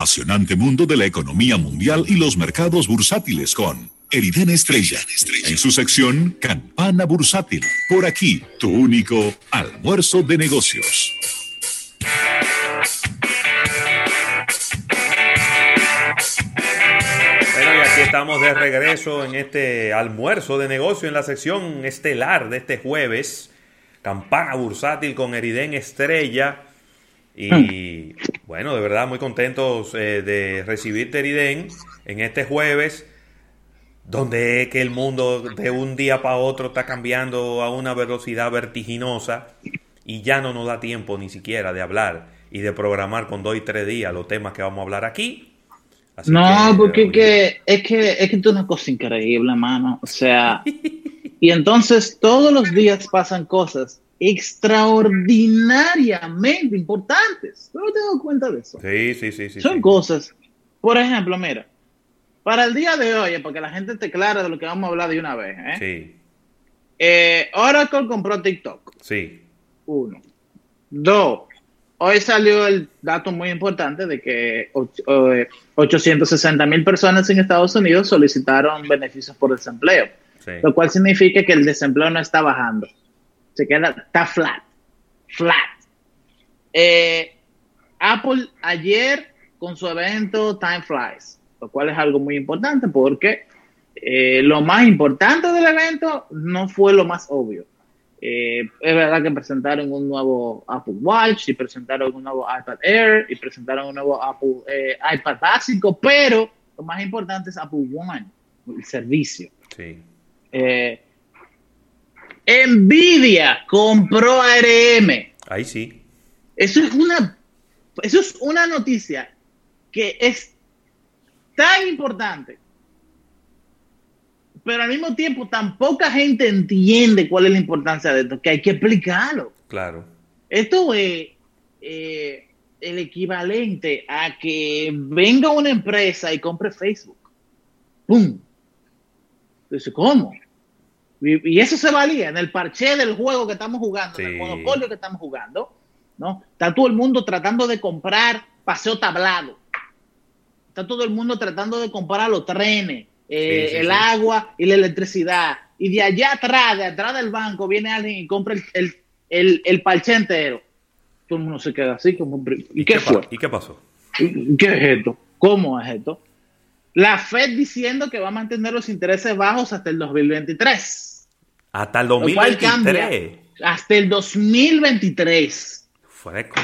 apasionante mundo de la economía mundial y los mercados bursátiles con Eriden Estrella. En su sección Campana Bursátil. Por aquí, tu único almuerzo de negocios. Bueno, y aquí estamos de regreso en este almuerzo de negocio en la sección estelar de este jueves. Campana Bursátil con Eriden Estrella. Y bueno, de verdad muy contentos eh, de recibirte, Eriden, en este jueves, donde es que el mundo de un día para otro está cambiando a una velocidad vertiginosa y ya no nos da tiempo ni siquiera de hablar y de programar con dos y tres días los temas que vamos a hablar aquí. Así no, porque que, es que es que es una cosa increíble, mano. O sea, y entonces todos los días pasan cosas extraordinariamente importantes. ¿No te das cuenta de eso? Sí, sí, sí. sí Son cosas. Por ejemplo, mira, para el día de hoy, para que la gente esté clara de lo que vamos a hablar de una vez, ¿eh? Sí. Eh, Oracle compró TikTok. Sí. Uno. Dos. Hoy salió el dato muy importante de que 860 mil personas en Estados Unidos solicitaron beneficios por desempleo, lo cual significa que el desempleo no está bajando se queda, está flat, flat. Eh, Apple ayer con su evento Time Flies, lo cual es algo muy importante porque eh, lo más importante del evento no fue lo más obvio. Eh, es verdad que presentaron un nuevo Apple Watch y presentaron un nuevo iPad Air y presentaron un nuevo Apple iPad básico, pero lo más importante es Apple One, el servicio. Sí. Nvidia compró ARM. Ahí sí. Eso es una, eso es una noticia que es tan importante, pero al mismo tiempo tan poca gente entiende cuál es la importancia de esto, que hay que explicarlo. Claro. Esto es eh, el equivalente a que venga una empresa y compre Facebook. ¡Pum! Entonces, ¿cómo? Y, eso se valía en el parche del juego que estamos jugando, en el monopolio que estamos jugando, ¿no? Está todo el mundo tratando de comprar paseo tablado. Está todo el mundo tratando de comprar los trenes, eh, el agua y la electricidad. Y de allá atrás, de atrás del banco, viene alguien y compra el, el, el, parche entero. Todo el mundo se queda así como... ¿Y, qué, fue? ¿Y qué pasó? ¿Qué es esto? ¿Cómo es esto? La Fed diciendo que va a mantener los intereses bajos hasta el 2023. Hasta el 2023. hasta el 2023. Fresco.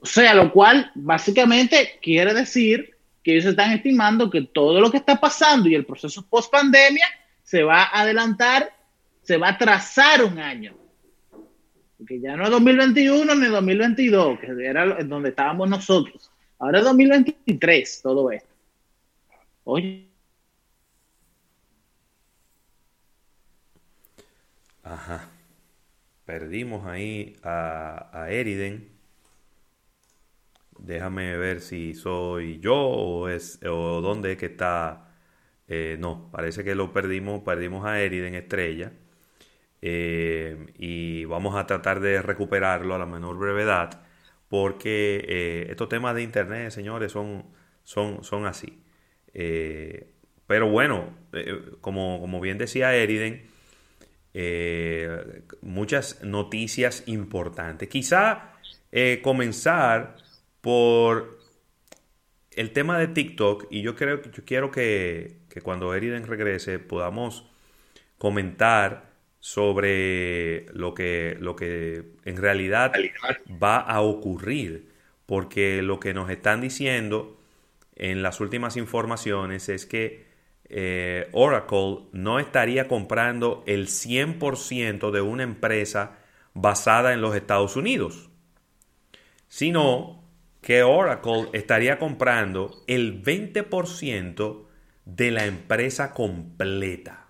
O sea, lo cual básicamente quiere decir que ellos están estimando que todo lo que está pasando y el proceso post pandemia se va a adelantar, se va a trazar un año. Porque ya no es 2021 ni 2022, que era donde estábamos nosotros. Ahora es 2023 todo esto. Ajá. Perdimos ahí a, a Eriden. Déjame ver si soy yo o es o dónde es que está. Eh, no, parece que lo perdimos. Perdimos a Eriden Estrella. Eh, y vamos a tratar de recuperarlo a la menor brevedad. Porque eh, estos temas de internet, señores, son, son, son así. Pero bueno, como, como bien decía Eriden, eh, muchas noticias importantes. Quizá eh, comenzar por el tema de TikTok y yo creo yo quiero que, que cuando Eriden regrese podamos comentar sobre lo que, lo que en realidad va a ocurrir, porque lo que nos están diciendo en las últimas informaciones es que eh, Oracle no estaría comprando el 100% de una empresa basada en los Estados Unidos, sino que Oracle estaría comprando el 20% de la empresa completa.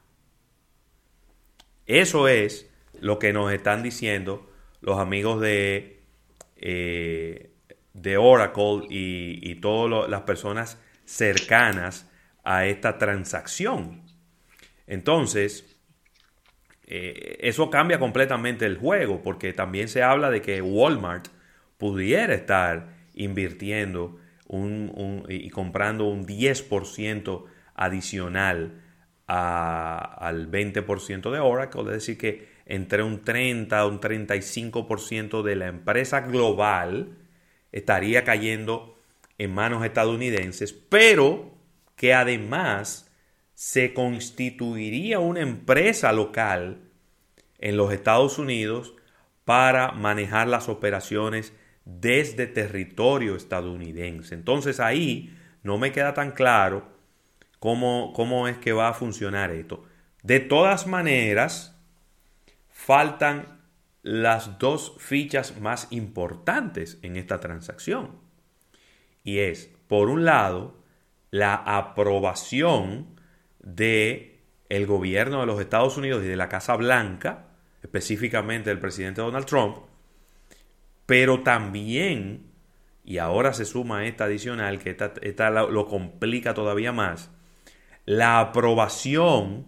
Eso es lo que nos están diciendo los amigos de, eh, de Oracle y, y todas las personas cercanas a esta transacción. Entonces, eh, eso cambia completamente el juego, porque también se habla de que Walmart pudiera estar invirtiendo y comprando un 10% adicional al 20% de Oracle, es decir, que entre un 30 a un 35% de la empresa global estaría cayendo en manos estadounidenses, pero que además se constituiría una empresa local en los Estados Unidos para manejar las operaciones desde territorio estadounidense. Entonces ahí no me queda tan claro cómo, cómo es que va a funcionar esto. De todas maneras, faltan las dos fichas más importantes en esta transacción. Y es, por un lado, la aprobación de el gobierno de los Estados Unidos y de la Casa Blanca, específicamente del presidente Donald Trump, pero también, y ahora se suma esta adicional que esta, lo complica todavía más, la aprobación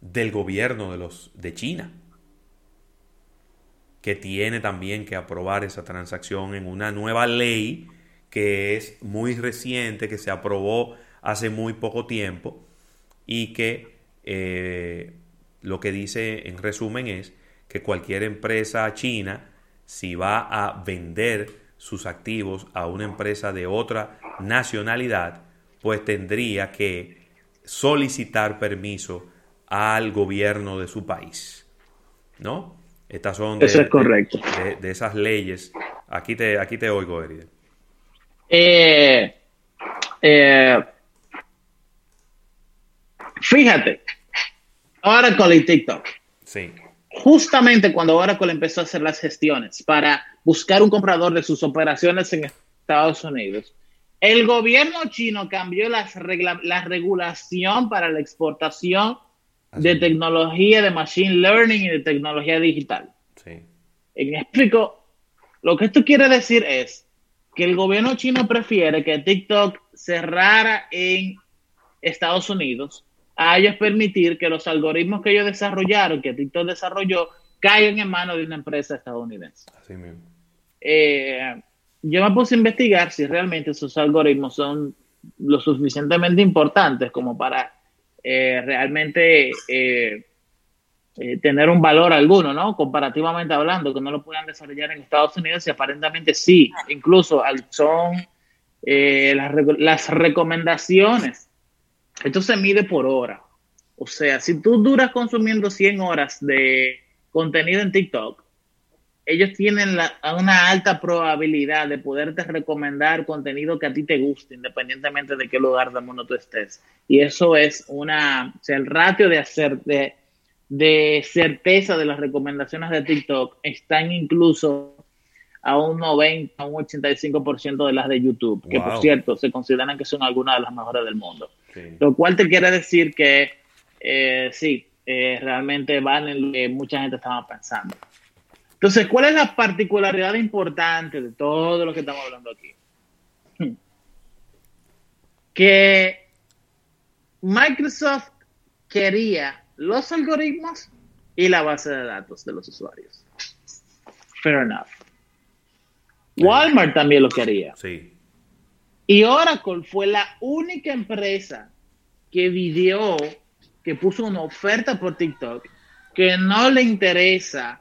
del gobierno de, los, de China, que tiene también que aprobar esa transacción en una nueva ley que es muy reciente, que se aprobó hace muy poco tiempo y que eh, lo que dice en resumen es que cualquier empresa china, si va a vender sus activos a una empresa de otra nacionalidad, pues tendría que solicitar permiso al gobierno de su país. ¿No? Estas son de, Eso es correcto. De, esas leyes. Aquí te, aquí te oigo, Eriden. Eh, eh, fíjate, Oracle y TikTok. Sí. Justamente cuando Oracle empezó a hacer las gestiones para buscar un comprador de sus operaciones en Estados Unidos, el gobierno chino cambió las la regulación para la exportación de tecnología de machine learning y de tecnología digital. Sí. Y me explico, lo que esto quiere decir es que el gobierno chino prefiere que TikTok cerrara en Estados Unidos a ellos permitir que los algoritmos que ellos desarrollaron, que TikTok desarrolló, caigan en manos de una empresa estadounidense. Así mismo. Eh, yo me puse a investigar si realmente esos algoritmos son lo suficientemente importantes como para eh, realmente eh, eh, tener un valor alguno, ¿no? Comparativamente hablando, que no lo puedan desarrollar en Estados Unidos y aparentemente sí, incluso son eh, las, las recomendaciones. Esto se mide por hora. O sea, si tú duras consumiendo 100 horas de contenido en TikTok, ellos tienen una alta probabilidad de poderte recomendar contenido que a ti te guste, independientemente de qué lugar del mundo tú estés. Y eso es una, o sea, el ratio de hacer, de, de certeza de las recomendaciones de TikTok están incluso a un 90, a un 85% de las de YouTube, que por cierto se consideran que son algunas de las mejores del mundo. Lo cual te quiere decir que eh, sí, eh, realmente valen lo que mucha gente estaba pensando. Entonces, ¿cuál es la particularidad importante de todo lo que estamos hablando aquí? Que Microsoft quería los algoritmos y la base de datos de los usuarios. Fair enough. Walmart también lo quería. Sí. Y Oracle fue la única empresa que vivió, que puso una oferta por TikTok, que no le interesa,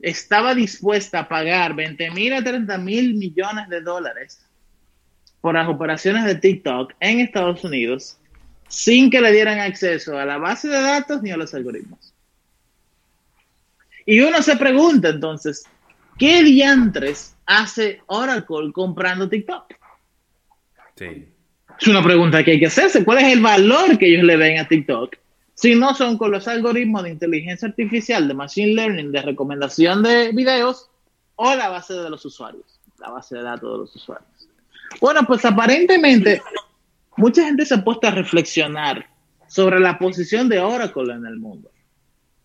estaba dispuesta a pagar 20 mil a 30 mil millones de dólares por las operaciones de TikTok en Estados Unidos sin que le dieran acceso a la base de datos ni a los algoritmos. Y uno se pregunta entonces, ¿qué diantres hace Oracle comprando TikTok? Sí. Es una pregunta que hay que hacerse. ¿Cuál es el valor que ellos le ven a TikTok? Si no son con los algoritmos de inteligencia artificial, de machine learning, de recomendación de videos o la base de los usuarios, la base de datos de los usuarios. Bueno, pues aparentemente mucha gente se ha puesto a reflexionar sobre la posición de Oracle en el mundo.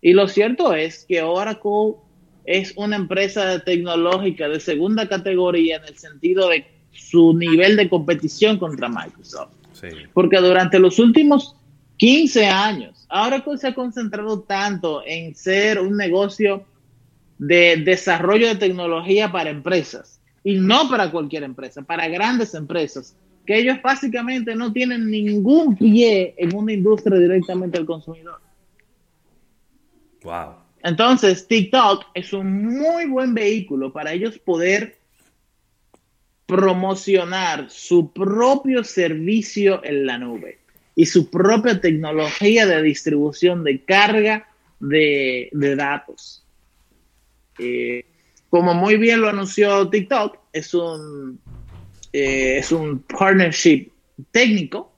Y lo cierto es que Oracle es una empresa tecnológica de segunda categoría en el sentido de su nivel de competición contra Microsoft. Porque durante los últimos 15 años, Oracle se ha concentrado tanto en ser un negocio de desarrollo de tecnología para empresas Y no para cualquier empresa, para grandes empresas, que ellos básicamente no tienen ningún pie en una industria directamente al consumidor. Wow. Entonces, TikTok es un muy buen vehículo para ellos poder promocionar su propio servicio en la nube y su propia tecnología de distribución de carga de, datos. Eh, como muy bien lo anunció TikTok, es un, eh, es un partnership técnico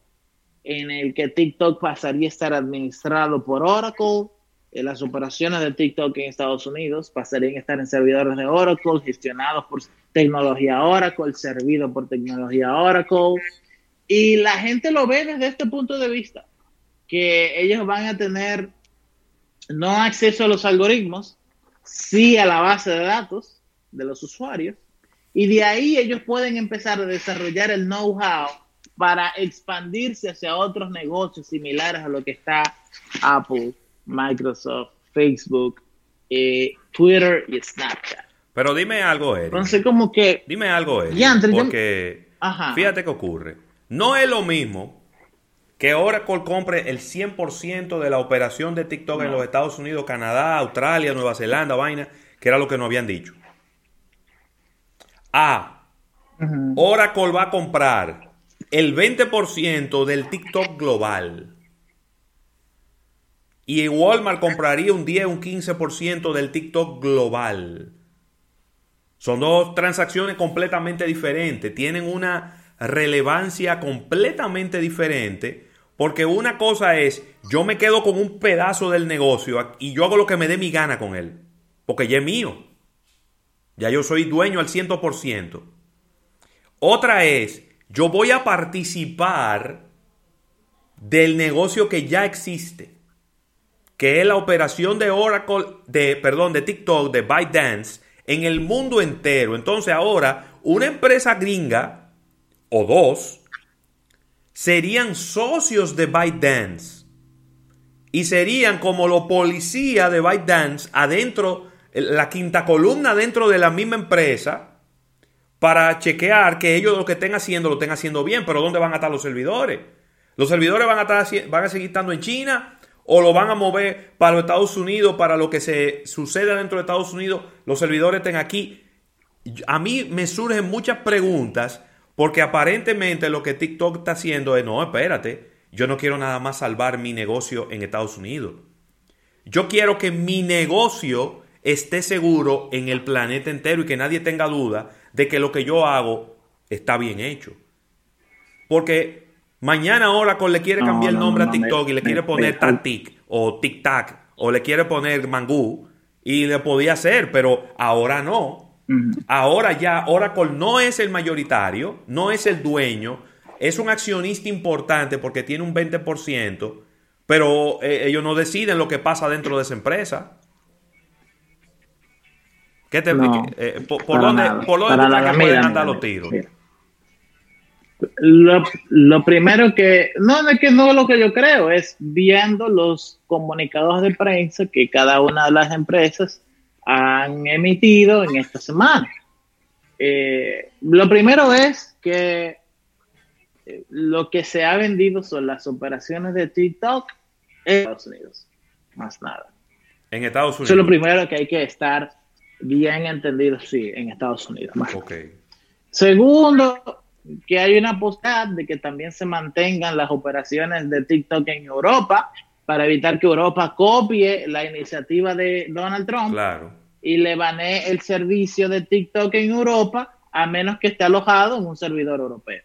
en el que TikTok pasaría a estar administrado por Oracle. Eh, las operaciones de TikTok en Estados Unidos pasarían a estar en servidores de Oracle, gestionados por tecnología Oracle, servido por tecnología Oracle. Y la gente lo ve desde este punto de vista, que ellos van a tener no acceso a los algoritmos, sí a la base de datos de los usuarios, y de ahí ellos pueden empezar a desarrollar el know-how para expandirse hacia otros negocios similares a lo que está Apple, Microsoft, Facebook, eh, Twitter y Snapchat. Pero dime algo, Eric. Entonces, como que... Dime algo, Eric. porque fíjate qué ocurre. No es lo mismo que Oracle compre el 100% de la operación de TikTok en los Estados Unidos, Canadá, Australia, Nueva Zelanda, vaina, que era lo que nos habían dicho. A. Oracle va a comprar el 20% del TikTok global. Y Walmart compraría un 10, un 15% del TikTok global. Son dos transacciones completamente diferentes. Tienen una relevancia completamente diferente. Porque una cosa es, yo me quedo con un pedazo del negocio y yo hago lo que me dé mi gana con él. Porque ya es mío. Ya yo soy dueño al 100%. Otra es, yo voy a participar del negocio que ya existe. Que es la operación de Oracle, de, perdón, de TikTok, de ByteDance, en el mundo entero. Entonces ahora, una empresa gringa o dos serían socios de ByteDance y serían como los policías de ByteDance adentro, la quinta columna dentro de la misma empresa para chequear que ellos lo que estén haciendo lo estén haciendo bien, pero ¿dónde van a estar los servidores? ¿Los servidores van a, estar, van a seguir estando en China o lo van a mover para los Estados Unidos, para lo que se sucede dentro de Estados Unidos, los servidores estén aquí? A mí me surgen muchas preguntas porque aparentemente lo que TikTok está haciendo es, no, espérate, yo no quiero nada más salvar mi negocio en Estados Unidos. Yo quiero que mi negocio esté seguro en el planeta entero y que nadie tenga duda de que lo que yo hago está bien hecho. Porque mañana Oracle le quiere cambiar el nombre a TikTok y le quiere poner Tatic o TikTok o le quiere poner Mangú y le podía hacer, pero ahora no. Ahora ya Oracle no es el mayoritario, no es el dueño, es un accionista importante porque tiene un 20%, pero eh, ellos no deciden lo que pasa dentro de esa empresa. ¿Qué te, eh, por, dónde, por dónde pueden andar los tiros? Lo, primero que, no es que no es lo que yo creo, es viendo los comunicados de prensa que cada una de las empresas han emitido en esta semana. Eh, lo primero es que eh, lo que se ha vendido son las operaciones de TikTok en Estados Unidos, más nada. En Estados Unidos. Eso es lo primero que hay que estar bien entendido, sí, en Estados Unidos. Segundo, que hay una posibilidad de que también se mantengan las operaciones de TikTok en Europa, para evitar que Europa copie la iniciativa de Donald Trump y le banee el servicio de TikTok en Europa a menos que esté alojado en un servidor europeo.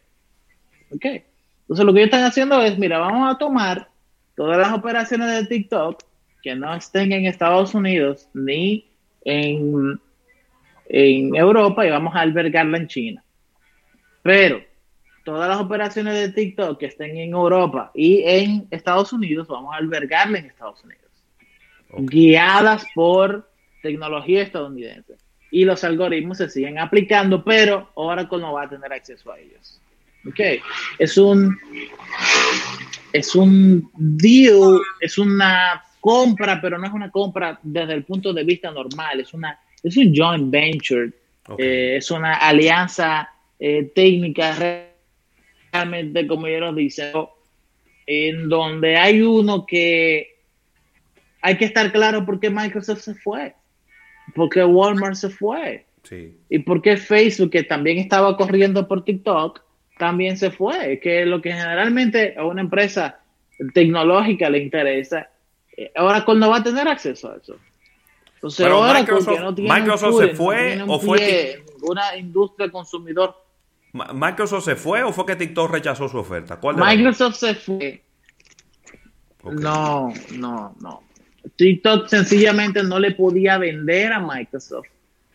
¿Ok? Entonces lo que ellos están haciendo es, mira, vamos a tomar todas las operaciones de TikTok que no estén en Estados Unidos ni en, en Europa y vamos a albergarla en China. Pero todas las operaciones de TikTok que estén en Europa y en Estados Unidos, vamos a albergarla en Estados Unidos. Guiadas por tecnología estadounidense. Y los algoritmos se siguen aplicando, pero Oracle no va a tener acceso a ellos. Ok, es un, es un deal, es una compra, pero no es una compra desde el punto de vista normal, es, una, es un joint venture Eh, es una alianza eh, técnica realmente, como yo lo dice, en donde hay uno que hay que estar claro por qué Microsoft se fue, por qué Walmart se fue, y por qué Facebook, que también estaba corriendo por TikTok, también se fue, que lo que generalmente a una empresa tecnológica le interesa, eh, Oracle no va a tener acceso a eso. Entonces, Pero Microsoft, Microsoft se fue o fue una industria consumidor. Microsoft se fue o fue que TikTok rechazó su oferta? Microsoft se fue. No, no, no. TikTok sencillamente no le podía vender a Microsoft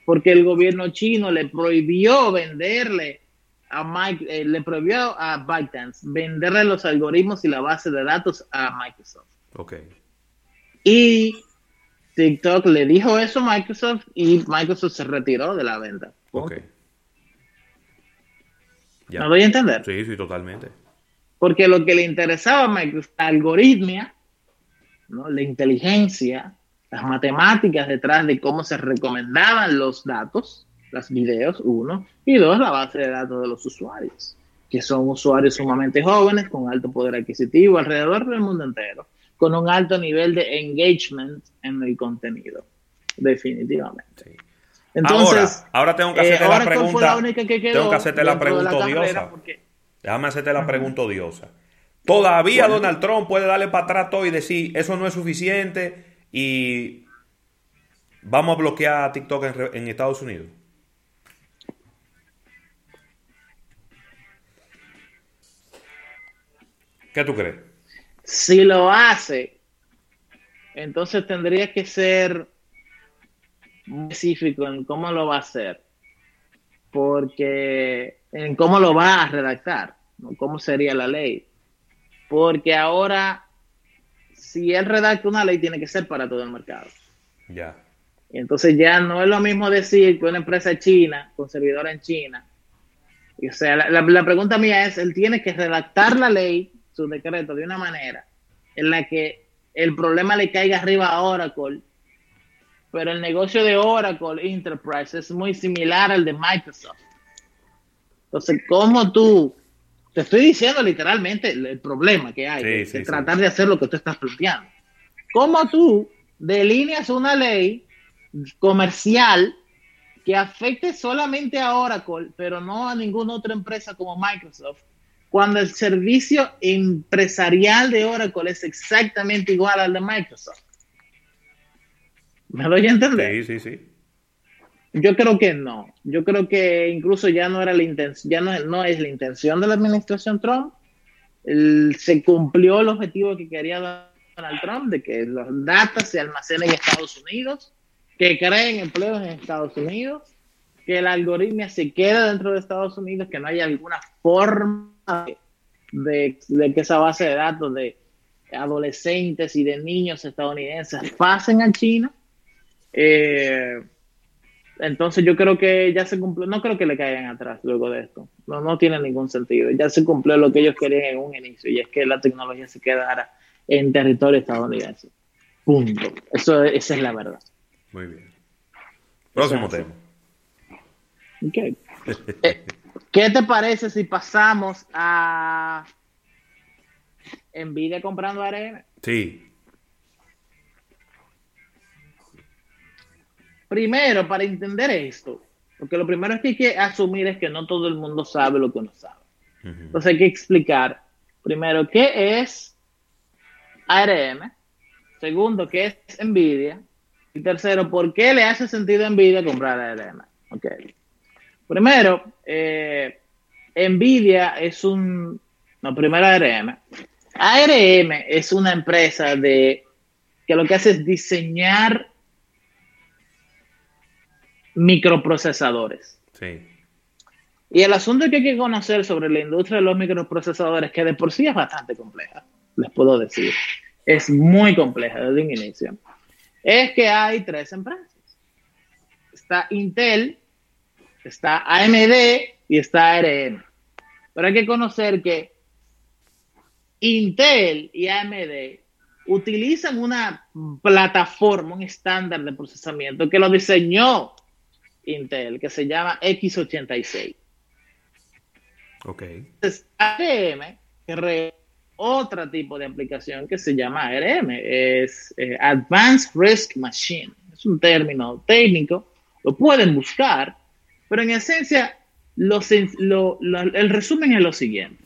porque el gobierno chino le prohibió venderle a Mike, eh, le prohibió a ByteDance venderle los algoritmos y la base de datos a Microsoft. Ok. Y TikTok le dijo eso a Microsoft y Microsoft se retiró de la venta. Ok. ¿Me doy a entender? Sí, sí, totalmente. Porque lo que le interesaba a Microsoft, la algoritmia, ¿no? la inteligencia, las matemáticas detrás de cómo se recomendaban los datos, los videos, uno, y dos, la base de datos de los usuarios, que son usuarios sumamente jóvenes, con alto poder adquisitivo alrededor del mundo entero, con un alto nivel de engagement en el contenido, definitivamente. Entonces, ahora, tengo que hacerte la pregunta. tengo que hacerte la pregunta odiosa. Déjame hacerte la pregunta odiosa. Todavía Donald Trump puede darle para atrás todo y decir, eso no es suficiente y vamos a bloquear a TikTok en, Estados Unidos. ¿Qué tú crees? Si lo hace, entonces tendría que ser específico en cómo lo va a hacer, porque en cómo lo va a redactar, cómo sería la ley, porque ahora si él redacta una ley tiene que ser para todo el mercado. Ya. Y entonces ya no es lo mismo decir que una empresa china, con servidor en China, o sea, la, la, pregunta mía es, él tiene que redactar la ley, su decreto, de una manera en la que el problema le caiga arriba a Oracle pero el negocio de Oracle Enterprise es muy similar al de Microsoft. Entonces, ¿cómo tú? Te estoy diciendo literalmente el, problema que hay, de tratar de hacer lo que tú estás planteando. ¿Cómo tú delineas una ley comercial que afecte solamente a Oracle, pero no a ninguna otra empresa como Microsoft, cuando el servicio empresarial de Oracle es exactamente igual al de Microsoft? ¿Me doy a entender? Sí, sí, sí. Yo creo que no. Yo creo que incluso ya no era la intención, ya no, no, es la intención de la administración Trump. se cumplió el objetivo que quería Donald Trump de que los datos se almacenen en Estados Unidos, que creen empleos en Estados Unidos, que el algoritmo se quede dentro de Estados Unidos, que no haya alguna forma de, de que esa base de datos de adolescentes y de niños estadounidenses pasen a China eh, entonces yo creo que ya se cumplió, no creo que le caigan atrás luego de esto, no, no tiene ningún sentido, ya se cumplió lo que ellos querían en un inicio y es que la tecnología se quedara en territorio estadounidense. Punto. Eso, esa es la verdad. Muy bien. Próximo tema. Okay. Eh, ¿Qué te parece si pasamos a Nvidia comprando ARM? Sí. Primero, para entender esto, porque lo primero que hay que asumir es que no todo el mundo sabe lo que uno sabe. Entonces hay que explicar, primero, qué es ARM, segundo, qué es NVIDIA, y tercero, por qué le hace sentido a NVIDIA comprar ARM. Okay. Primero, eh, NVIDIA es un, no, primero ARM. ARM es una empresa de que lo que hace es diseñar microprocesadores. Sí. Y el asunto que hay que conocer sobre la industria de los microprocesadores, que de por sí es bastante compleja, les puedo decir, es muy compleja desde un inicio, es que hay tres empresas. Está Intel, está AMD y está ARM. Pero hay que conocer que Intel y AMD utilizan una plataforma, un estándar de procesamiento que lo diseñó Intel que se llama x86. Ok. Entonces, ARM otro tipo de aplicación que se llama ARM, es eh, Advanced Risk Machine. Es un término técnico, lo pueden buscar, pero en esencia el resumen es lo siguiente.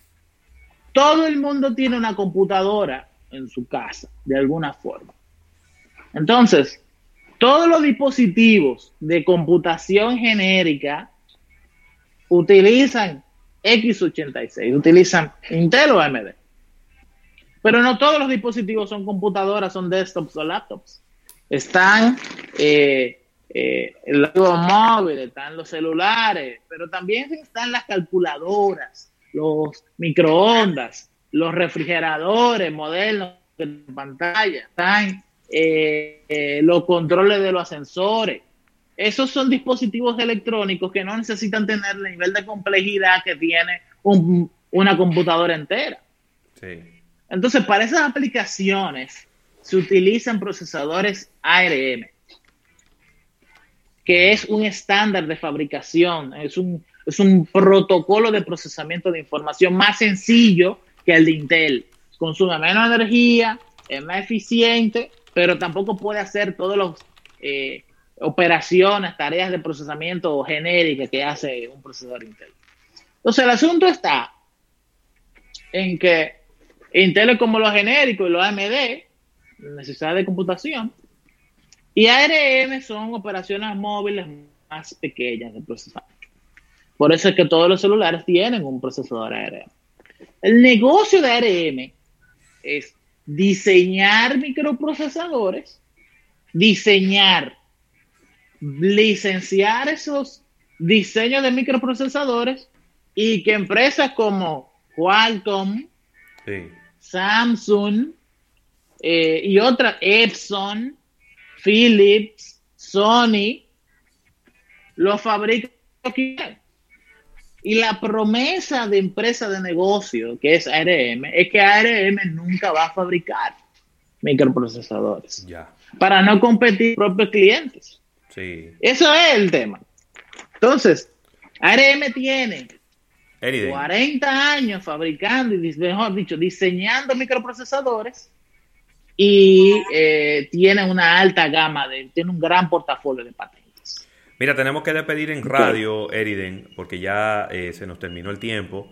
Todo el mundo tiene una computadora en su casa, de alguna forma. Entonces, todos los dispositivos de computación genérica utilizan x86, utilizan Intel o AMD. Pero no todos los dispositivos son computadoras, son desktops o laptops. Están eh, eh, los móviles, están los celulares, pero también están las calculadoras, los microondas, los refrigeradores modernos de pantalla, están eh, eh, los controles de los ascensores. Esos son dispositivos electrónicos que no necesitan tener el nivel de complejidad que tiene una computadora entera. Entonces, para esas aplicaciones se utilizan procesadores ARM, que es un estándar de fabricación, es un, es un protocolo de procesamiento de información más sencillo que el de Intel. Consume menos energía, es más eficiente pero tampoco puede hacer todas las eh, operaciones, tareas de procesamiento genéricas que hace un procesador Intel. Entonces, el asunto está en que Intel es como los genéricos y los AMD, necesidad de computación, y ARM son operaciones móviles más pequeñas de procesamiento. Por eso es que todos los celulares tienen un procesador ARM. El negocio de ARM es diseñar microprocesadores, diseñar, licenciar esos diseños de microprocesadores y que empresas como Qualcomm, Samsung eh, y otras, Epson, Philips, Sony, lo fabrican y la promesa de empresa de negocio, que es ARM, es que ARM nunca va a fabricar microprocesadores para no competir con propios clientes. Sí. Eso es el tema. Entonces, ARM tiene 40 años fabricando y, mejor dicho, diseñando microprocesadores y eh, tiene una alta gama, de, tiene un gran portafolio de patentes. Mira, tenemos que despedir en radio, Eriden, porque ya eh, se nos terminó el tiempo.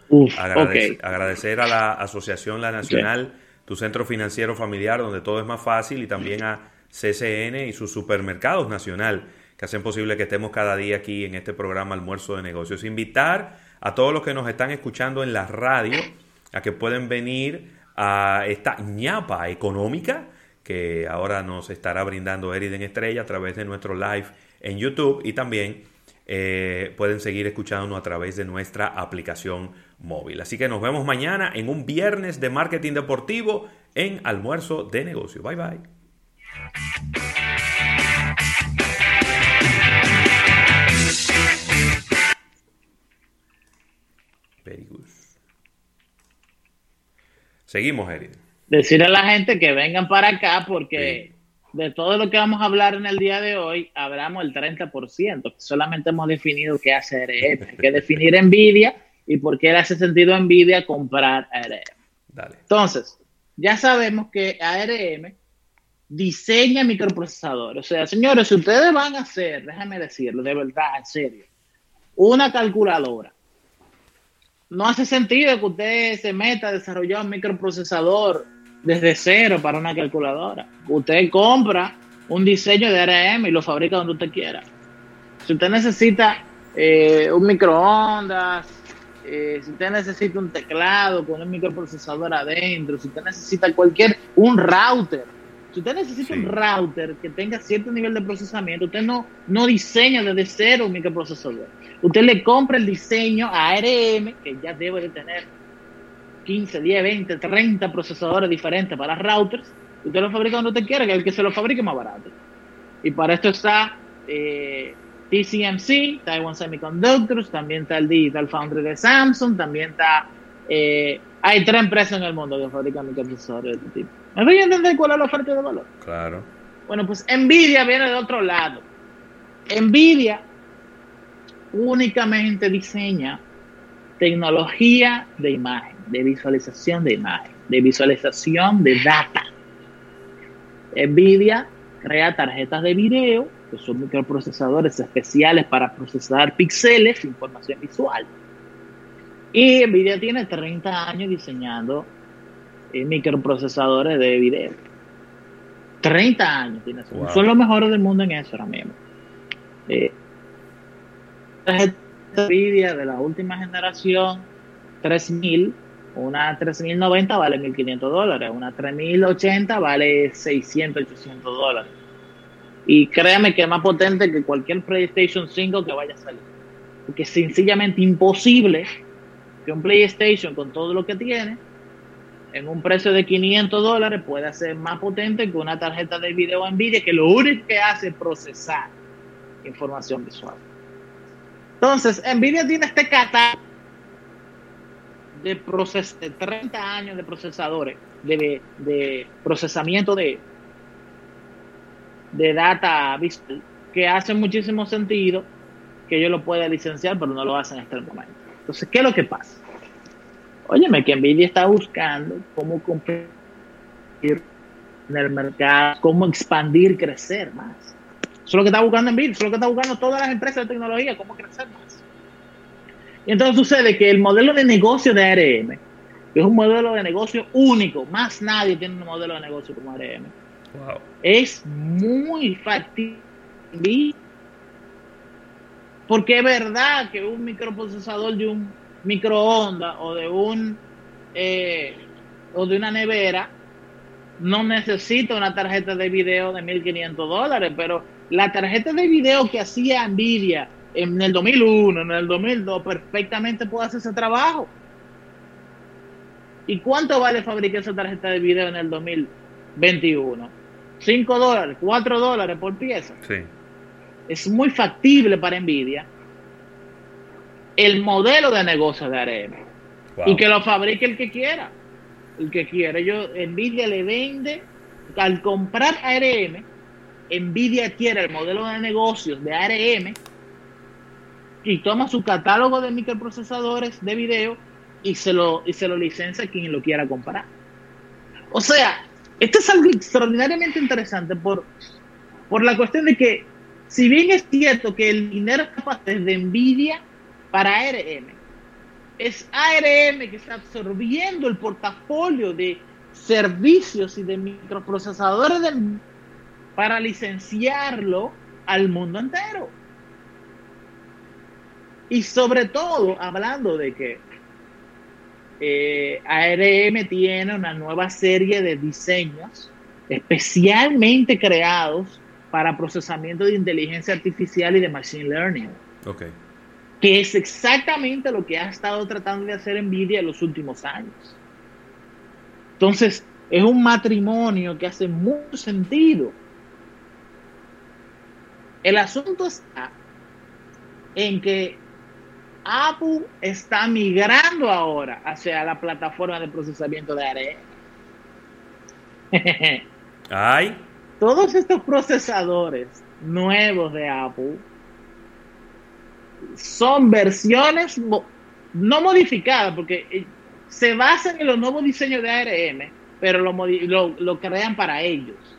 Agradecer a la Asociación La Nacional, tu centro financiero familiar, donde todo es más fácil, y también a CCN y sus supermercados nacional, que hacen posible que estemos cada día aquí en este programa Almuerzo de Negocios. Invitar a todos los que nos están escuchando en la radio a que pueden venir a esta ñapa económica que ahora nos estará brindando Eriden Estrella a través de nuestro live en YouTube y también eh, pueden seguir escuchándonos a través de nuestra aplicación móvil. Así que nos vemos mañana en un viernes de marketing deportivo en almuerzo de negocio. Bye bye. Seguimos, Eric. Decirle a la gente que vengan para acá porque de todo lo que vamos a hablar en el día de hoy, hablamos el 30%, solamente hemos definido qué hace ARM, hay que definir Nvidia y por qué le hace sentido Nvidia comprar ARM. Entonces, ya sabemos que ARM diseña microprocesadores. O sea, señores, si ustedes van a hacer, déjame decirlo, de verdad, en serio, una calculadora, no hace sentido que usted se meta a desarrollar un microprocesador desde cero para una calculadora. Usted compra un diseño de ARM y lo fabrica donde usted quiera. Si usted necesita eh, un microondas, eh, si usted necesita un teclado con un microprocesador adentro, si usted necesita cualquier, un router, si usted necesita un router que tenga cierto nivel de procesamiento, usted no, no diseña desde cero un microprocesador. Usted le compra el diseño a ARM, que ya debe de tener 15, 10, 20, 30 procesadores diferentes para routers. Usted lo fabrica donde usted quiera, que el que se lo fabrique más barato. Y para esto está eh, TCMC, Taiwan Semiconductors, también está el Digital Foundry de Samsung, también está... Eh, hay tres empresas en el mundo que fabrican microprocesadores de este tipo. ¿Me voy a entender cuál es la oferta de valor? Claro. Bueno, pues Nvidia viene de otro lado. Nvidia únicamente diseña tecnología de imagen, de visualización de imagen, de visualización de data. Nvidia crea tarjetas de video, que son microprocesadores especiales para procesar píxeles, información visual. Y Nvidia tiene 30 años diseñando eh, microprocesadores de video. 30 años tiene eso. Son los mejores del mundo en eso ahora mismo. Eh, Nvidia de la última generación 3000, una 3090 vale 1500 dólares, una 3080 vale 600, 800 dólares. Y créame que es más potente que cualquier PlayStation 5 que vaya a salir. Porque es sencillamente imposible que un PlayStation con todo lo que tiene, en un precio de 500 dólares, pueda ser más potente que una tarjeta de video Nvidia que lo único que hace es procesar información visual. Entonces, Nvidia tiene este catálogo de, proces de 30 años de procesadores, de, procesamiento de, de data visual, que hace muchísimo sentido que yo lo pueda licenciar, pero no lo hacen hasta el momento. Entonces, ¿qué es lo que pasa? Óyeme, que Nvidia está buscando cómo competir en el mercado, cómo expandir, crecer más. Eso es lo que está buscando Nvidia, eso es lo que está buscando todas las empresas de tecnología, cómo crecer más. Y entonces sucede que el modelo de negocio de ARM, que es un modelo de negocio único, más nadie tiene un modelo de negocio como ARM, es muy factible. Porque es verdad que un microprocesador de un microondas o de un eh, o de una nevera no necesita una tarjeta de video de 1.500 dólares, pero la tarjeta de video que hacía Nvidia en el 2001, en el 2002, perfectamente puede hacer ese trabajo. ¿Y cuánto vale fabricar esa tarjeta de video en el 2021? 5 dólares, 4 dólares por pieza. Sí. Es muy factible para Nvidia el modelo de negocio de ARM. Y que lo fabrique el que quiera. El que quiera. Yo, Nvidia le vende, al comprar ARM, Nvidia quiere el modelo de negocios de ARM y toma su catálogo de microprocesadores de video y se lo, y se lo licencia a quien lo quiera comprar. O sea, esto es algo extraordinariamente interesante por, por la cuestión de que, si bien es cierto que el dinero es de Nvidia para ARM, es ARM que está absorbiendo el portafolio de servicios y de microprocesadores para licenciarlo al mundo entero. Y sobre todo, hablando de que eh, ARM tiene una nueva serie de diseños especialmente creados para procesamiento de inteligencia artificial y de machine learning. Okay. Que es exactamente lo que ha estado tratando de hacer Nvidia en los últimos años. Entonces, es un matrimonio que hace mucho sentido el asunto está en que Apple está migrando ahora hacia la plataforma de procesamiento de ARM. Ay. Todos estos procesadores nuevos de Apple son versiones no modificadas, porque eh, se basan en los nuevos diseños de ARM, pero lo, lo crean para ellos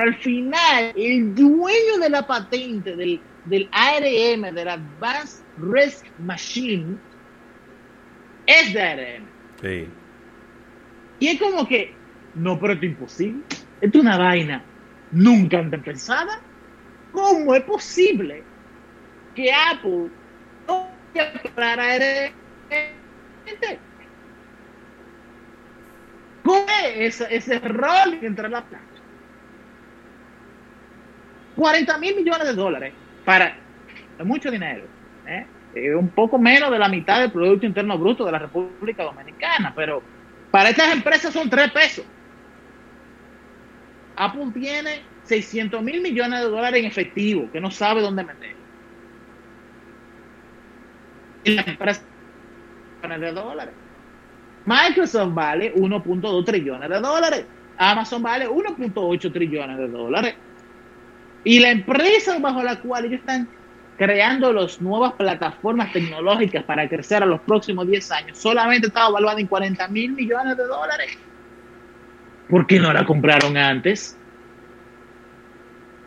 al final, el dueño de la patente del, del ARM, del Advanced Risk Machine, es de. Sí. Y es como que, no, pero esto es imposible. Esto es una vaina nunca antes pensada. ¿Cómo es posible que Apple no vaya a comprar ARM? ¿Cómo es ese, ese rol entre la plata? 40 mil millones de dólares para mucho dinero. ¿Eh? un poco menos de la mitad del Producto Interno Bruto de la República Dominicana, pero para estas empresas son tres pesos. Apple tiene 600 mil millones de dólares en efectivo que no sabe dónde meter. Y la empresa de dólares. Microsoft vale 1.2 trillones de dólares. Amazon vale 1.8 trillones de dólares. Y la empresa bajo la cual ellos están creando las nuevas plataformas tecnológicas para crecer a los próximos 10 años, solamente estaba evaluada en 40 mil millones de dólares. ¿Por qué no la compraron antes?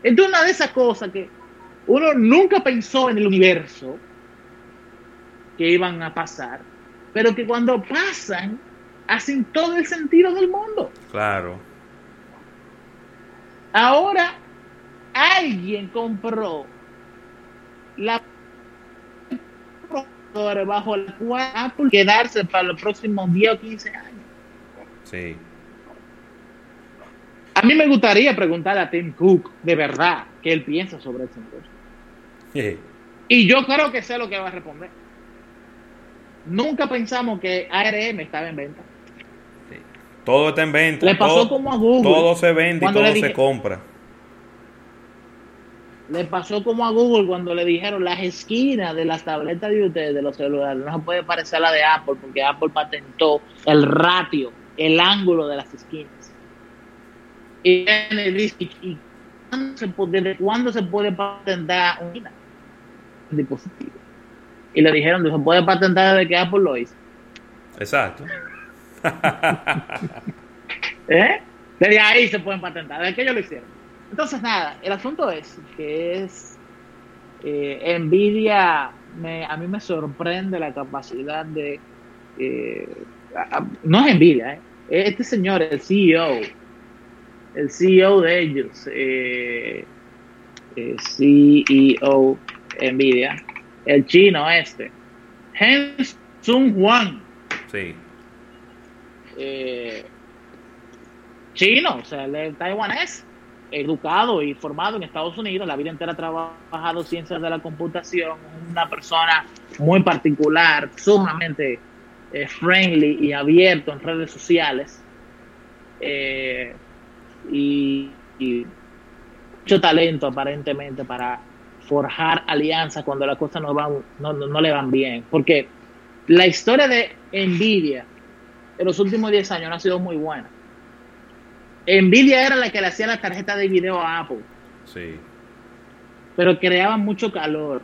Es una de esas cosas que uno nunca pensó en el universo que iban a pasar, pero que cuando pasan hacen todo el sentido del mundo. Claro. Ahora alguien compró la bajo la cual Apple quedarse para los próximos 10 o 15 años. Sí. A mí me gustaría preguntarle a Tim Cook de verdad qué él piensa sobre ese negocio. Y yo creo que sé lo que va a responder. Nunca pensamos que ARM estaba en venta. Todo está en venta. Le pasó todo, como a Google. Todo se vende y todo dije- se compra. Le pasó como a Google cuando le dijeron las esquinas de las tabletas de ustedes, de los celulares, no se puede parecer a la de Apple porque Apple patentó el ratio, el ángulo de las esquinas. Y ¿y cuándo se puede- desde cuándo se puede patentar un dispositivo? Y le dijeron, se puede patentar desde que Apple lo hizo. Exacto. ¿Eh? Desde ahí se pueden patentar, desde que ellos lo hicieron. Entonces, nada, el asunto es que es eh, Nvidia, me, a mí me sorprende la capacidad de... eh, a- a- no es Nvidia, ¿eh? este señor, el CEO, el CEO de ellos, eh, eh, CEO Nvidia, el chino este, Heng Sung Huang, Sí. chino, o sea, es taiwanés, educado y formado en Estados Unidos, la vida entera ha trabajado ciencias de la computación, una persona muy particular, sumamente eh, friendly y abierto en redes sociales, eh, y, y mucho talento aparentemente para forjar alianzas cuando las cosas no, van, no, no- no le van bien, porque la historia de Nvidia en los últimos 10 años no ha sido muy buena. Nvidia era la que le hacía la tarjeta de video a Apple, Sí. pero creaban mucho calor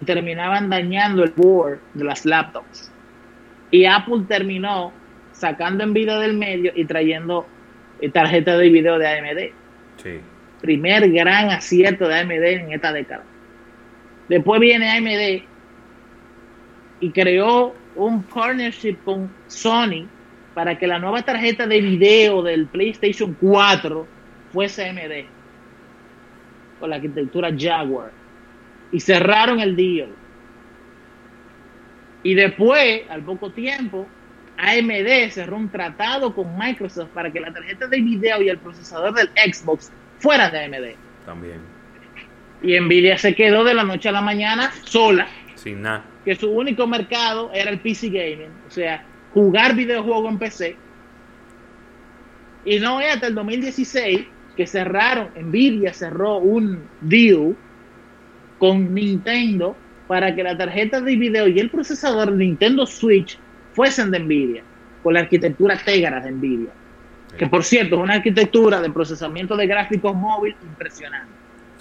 y terminaban dañando el board de las laptops. Y Apple terminó sacando Nvidia del medio y trayendo eh, tarjeta de video de AMD. Sí. Primer gran acierto de AMD en esta década. Después viene AMD y creó un partnership con Sony para que la nueva tarjeta de video del PlayStation 4 fuese AMD con la arquitectura Jaguar y cerraron el deal. Y después, al poco tiempo, AMD cerró un tratado con Microsoft para que la tarjeta de video y el procesador del Xbox fueran de AMD. También. Y Nvidia se quedó de la noche a la mañana sola, Sin nada. que su único mercado era el PC gaming, o sea, jugar videojuegos en PC. Y no es hasta el 2016 que cerraron, Nvidia cerró un deal con Nintendo para que la tarjeta de video y el procesador de Nintendo Switch fuesen de Nvidia, con la arquitectura Tegra de Nvidia, que por cierto es una arquitectura de procesamiento de gráficos móvil impresionante.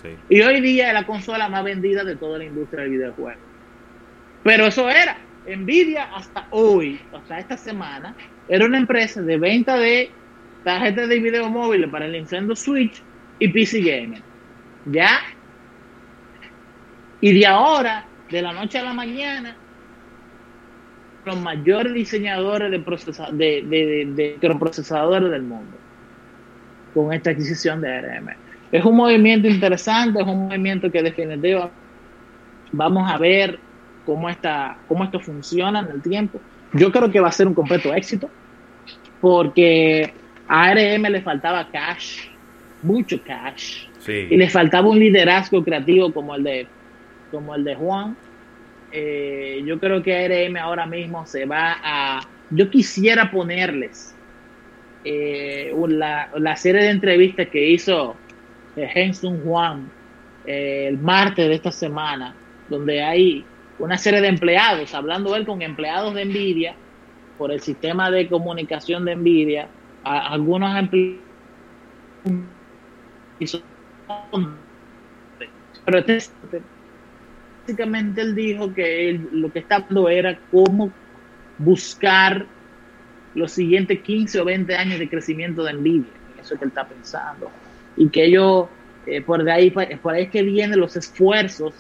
Sí. Y hoy día es la consola más vendida de toda la industria del videojuego. Pero eso era. Nvidia hasta hoy, hasta esta semana, era una empresa de venta de tarjetas de video móviles para el Nintendo Switch y PC Gaming. ¿Ya? Y de ahora, de la noche a la mañana, los mayores diseñadores de, procesa- de, de- de microprocesadores del mundo con esta adquisición de ARM. Es un movimiento interesante, es un movimiento que definitivamente vamos a ver cómo, está, cómo esto funciona en el tiempo. Yo creo que va a ser un completo éxito, porque a ARM le faltaba cash, mucho cash, Sí. y le faltaba un liderazgo creativo como el de, como el de Juan. Eh, yo creo que ARM ahora mismo se va a... Yo quisiera ponerles eh, la, la serie de entrevistas que hizo eh, Henson Juan eh, el martes de esta semana, donde hay una serie de empleados, hablando él con empleados de Nvidia por el sistema de comunicación de Nvidia, a- algunos empleados pero este- básicamente él dijo que lo que está hablando era cómo buscar los siguientes 15 o 20 años de crecimiento de Nvidia. Eso es que él está pensando. Y que ellos, eh, por, de ahí, por ahí es que vienen los esfuerzos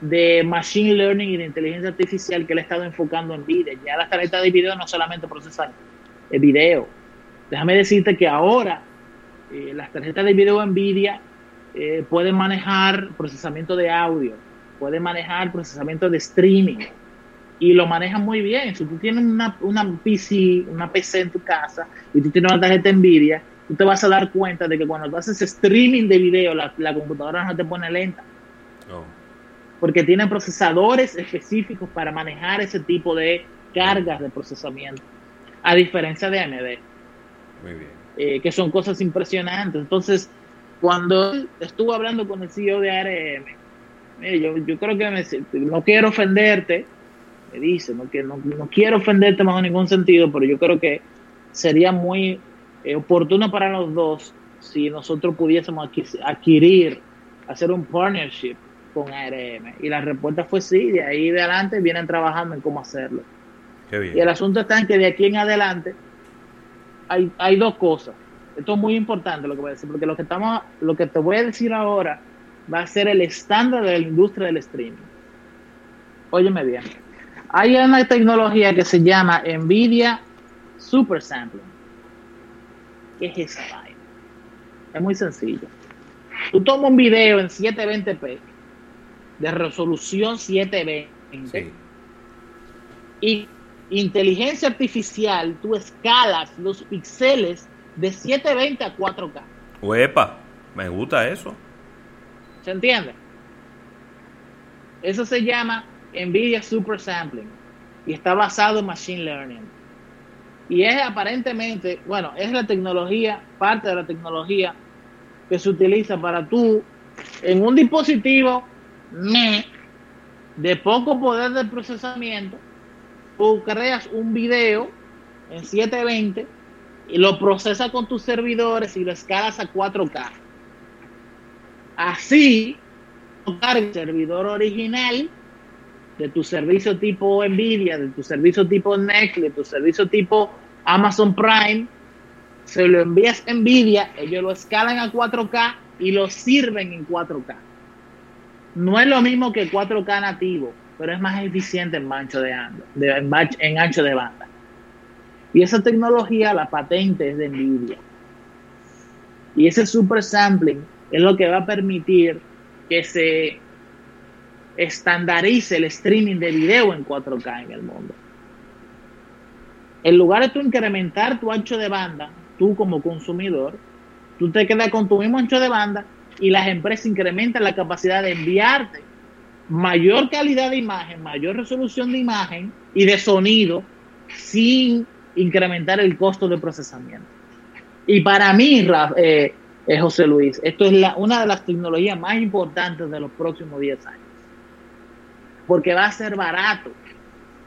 de Machine Learning y de inteligencia artificial que él ha estado enfocando en Nvidia. Ya las tarjetas de video no solamente procesan el video. Déjame decirte que ahora eh, las tarjetas de video Nvidia eh, pueden manejar procesamiento de audio, pueden manejar procesamiento de streaming y lo manejan muy bien. Si tú tienes una, una PC, una PC en tu casa y tú tienes una tarjeta Nvidia, tú te vas a dar cuenta de que cuando tú haces streaming de video, la, computadora no te pone lenta. Porque tiene procesadores específicos para manejar ese tipo de cargas de procesamiento. A diferencia de AMD. Muy bien. Eh, que son cosas impresionantes. Entonces, cuando estuve hablando con el CEO de ARM, yo, yo, creo que no quiero ofenderte, me dice, no, que no, quiero ofenderte más en ningún sentido, pero yo creo que sería muy eh, oportuno para los dos si nosotros pudiésemos adquirir, hacer un partnership con ARM. Y la respuesta fue sí, de ahí de adelante vienen trabajando en cómo hacerlo. Y el asunto está en que de aquí en adelante hay, hay dos cosas. Esto es muy importante lo que voy a decir, porque lo que, estamos, lo que te voy a decir ahora va a ser el estándar de la industria del streaming. Óyeme bien. Hay una tecnología que se llama NVIDIA Super Sampling. ¿Qué es esa vaina? Es muy sencillo. Tú tomas un video en 720p de resolución 720 y inteligencia artificial, tú escalas los píxeles de 720 a 4K. Uepa, me gusta eso. ¿Se entiende? Eso se llama NVIDIA Super Sampling y está basado en Machine Learning. Y es aparentemente, bueno, es la tecnología, parte de la tecnología que se utiliza para tú, en un dispositivo de poco poder de procesamiento, tú creas un video en 720 y lo procesas con tus servidores y lo escalas a 4K. Así, el servidor original de tu servicio tipo Nvidia, de tu servicio tipo Netflix, de tu servicio tipo Amazon Prime, se lo envías a Nvidia, ellos lo escalan a 4K y lo sirven en 4K. No es lo mismo que 4K nativo, pero es más eficiente en ancho de, en ancho de banda. Y esa tecnología, la patente es de Nvidia. Y ese super sampling es lo que va a permitir que se estandarice el streaming de video en 4K en el mundo. En lugar de tú incrementar tu ancho de banda, tú como consumidor, tú te quedas con tu mismo ancho de banda y las empresas incrementan la capacidad de enviarte mayor calidad de imagen, mayor resolución de imagen y de sonido sin incrementar el costo de procesamiento. Y para mí, eh, eh, José Luis, esto es una de las tecnologías más importantes de los próximos 10 años. Porque va a ser barato,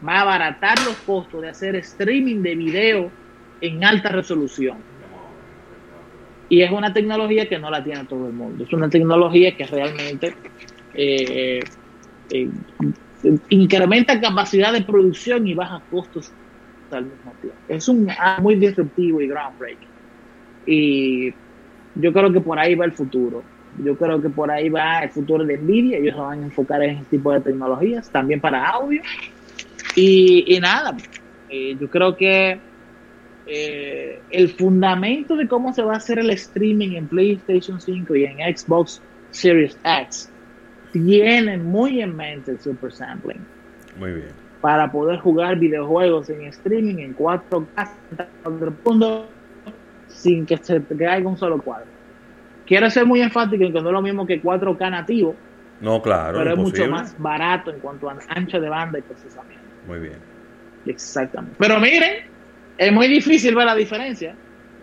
va a abaratar los costos de hacer streaming de video en alta resolución. Y es una tecnología que no la tiene todo el mundo. Es una tecnología que realmente eh, eh, incrementa capacidad de producción y baja costos al mismo tiempo. Es un muy disruptivo y groundbreaking. Y yo creo que por ahí va el futuro. Yo creo que por ahí va el futuro de Nvidia. Ellos se van a enfocar en este tipo de tecnologías, también para audio. Y, nada, eh, yo creo que eh, el fundamento de cómo se va a hacer el streaming en PlayStation 5 y en Xbox Series X tiene muy en mente el super sampling. Muy bien. Para poder jugar videojuegos en streaming en 4K sin que se caiga un solo cuadro. Quiero ser muy enfático en que no es lo mismo que 4K nativo. No, claro. Pero es mucho más barato en cuanto a ancho de banda y procesamiento. Muy bien. Exactamente. Pero miren, es muy difícil ver la diferencia.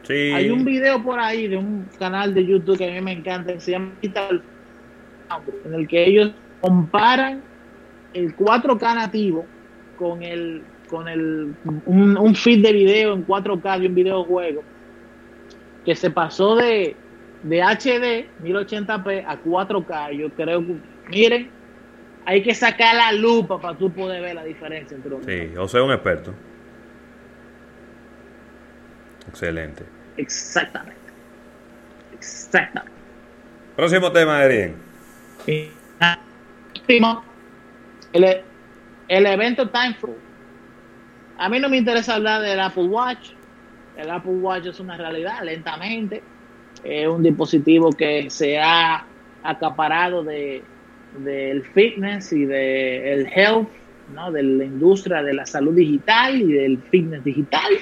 Sí. Hay un video por ahí de un canal de YouTube que a mí me encanta, que se llama en el que ellos comparan el 4K nativo con el con el un, feed de video en 4K de un videojuego que se pasó de, de HD 1080p a 4K. Yo creo que, miren, hay que sacar la lupa para tú poder ver la diferencia entre uno. Sí, o sea, un experto. Excelente. Exactamente. Exactamente. Próximo tema, Adrián. El, el evento Time Flow. A mí no me interesa hablar del Apple Watch. El Apple Watch es una realidad, lentamente. Es un dispositivo que se ha acaparado de, del fitness y del health, ¿no? de la industria de la salud digital y del fitness digital.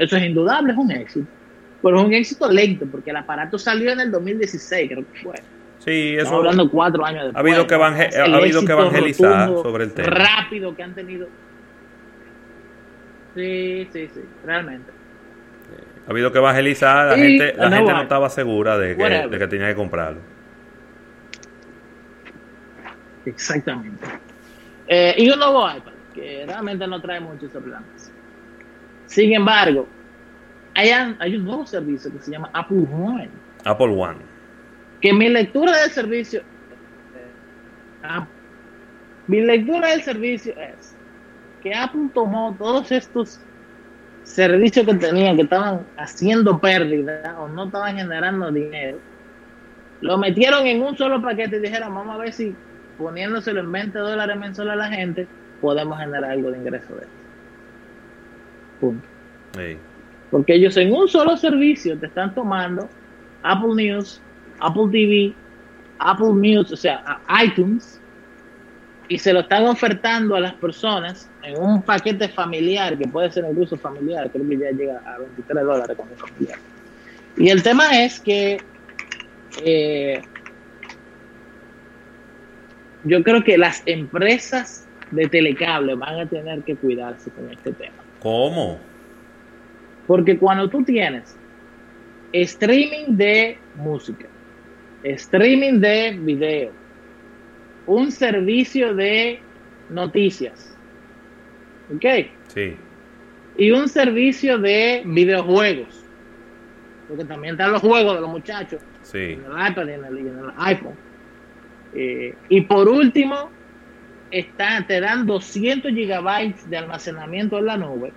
Eso es indudable, es un éxito. Pero es un éxito lento, porque el aparato salió en el 2016, creo que fue. Sí, eso. Estamos hablando cuatro años después. Ha habido que, evangel ha habido que evangelizar sobre el tema. Rápido que han tenido. Sí, sí, sí, realmente. Ha habido que evangelizar, la gente, la gente no estaba segura de que, de que tenía que comprarlo. Exactamente. Eh, y un nuevo iPad, que realmente no trae muchos problemas. Sin embargo, hay, hay un nuevo servicio que se llama Apple One. Apple One. Que mi lectura del servicio. Eh, mi lectura del servicio es que Apple tomó todos estos servicios que tenían, que estaban haciendo pérdida o no estaban generando dinero, lo metieron en un solo paquete y dijeron, vamos a ver si poniéndoselo en 20 dólares mensuales a la gente, podemos generar algo de ingreso de esto. Punto. Porque ellos en un solo servicio te están tomando Apple News, Apple TV, Apple News, o sea, iTunes, y se lo están ofertando a las personas en un paquete familiar, que puede ser incluso familiar, creo que ya llega a 23 dólares con el familiar. Y el tema es que eh, yo creo que las empresas de telecable van a tener que cuidarse con este tema. ¿Cómo? Porque cuando tú tienes streaming de música, streaming de video, un servicio de noticias, ¿ok? Sí. Y un servicio de videojuegos, porque también están los juegos de los muchachos sí. en el iPad y en el iPhone eh, y por último, está, te dan 200 gigabytes de almacenamiento en la nube.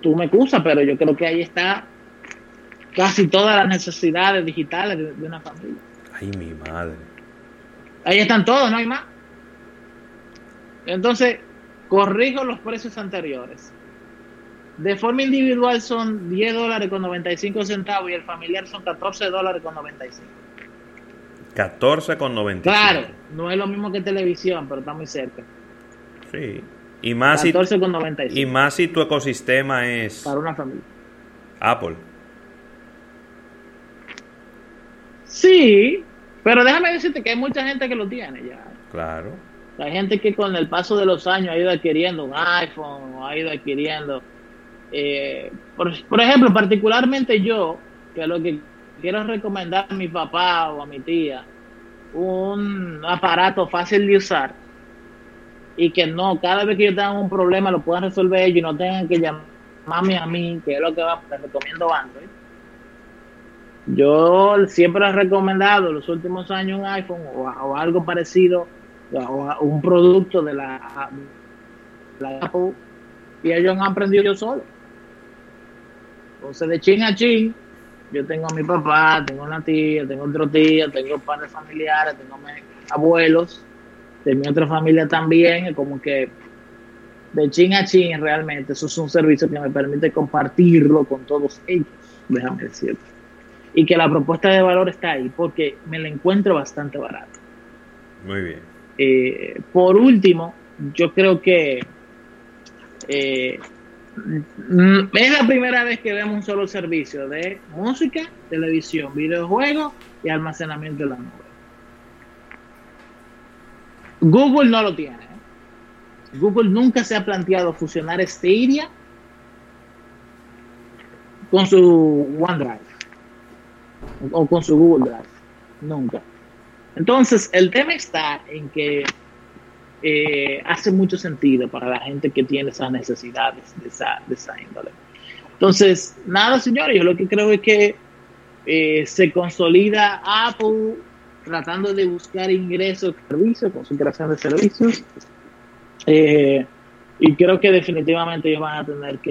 Tú me excusas, pero yo creo que ahí está casi todas las necesidades digitales de, una familia. Ay, mi madre. Ahí están todos, no hay más. Entonces, corrijo los precios anteriores. De forma individual son 10 dólares con 95 centavos y el familiar son 14 dólares con 95. 14,95. Claro, no es lo mismo que televisión, pero está muy cerca. Sí. Y más, si, y más si tu ecosistema es... Para una familia. Apple. Sí, pero déjame decirte que hay mucha gente que lo tiene ya. Claro. Hay gente que con el paso de los años ha ido adquiriendo un iPhone o ha ido adquiriendo... Eh, por, por ejemplo, particularmente yo, que lo que quiero recomendar a mi papá o a mi tía un aparato fácil de usar y que no, cada vez que yo tenga un problema lo puedan resolver ellos y no tengan que llamarme a mí, que es lo que va, les recomiendo Android. Yo siempre he recomendado los últimos años un iPhone o, algo parecido, o, un producto de la, la, Apple, y ellos han aprendido yo solo. Entonces, de chin a chin, yo tengo a mi papá, tengo una tía, tengo otro tío, tengo padres familiares, tengo abuelos, de mi otra familia también, como que de chin a chin realmente, eso es un servicio que me permite compartirlo con todos ellos, déjame decirte. Y que la propuesta de valor está ahí, porque me la encuentro bastante barata. Muy bien. Eh, por último, yo creo que eh, es la primera vez que vemos un solo servicio de música, televisión, videojuegos y almacenamiento de la nube. Google no lo tiene. ¿eh? Google nunca se ha planteado fusionar Stadia con su OneDrive o con su Google Drive. Nunca. Entonces, el tema está en que eh, hace mucho sentido para la gente que tiene esas necesidades de esa, de esa índole. Entonces, nada, señores, yo lo que creo es que eh, se consolida Apple tratando de buscar ingresos, servicios, con su creación de servicios. Eh, y creo que definitivamente ellos van a tener que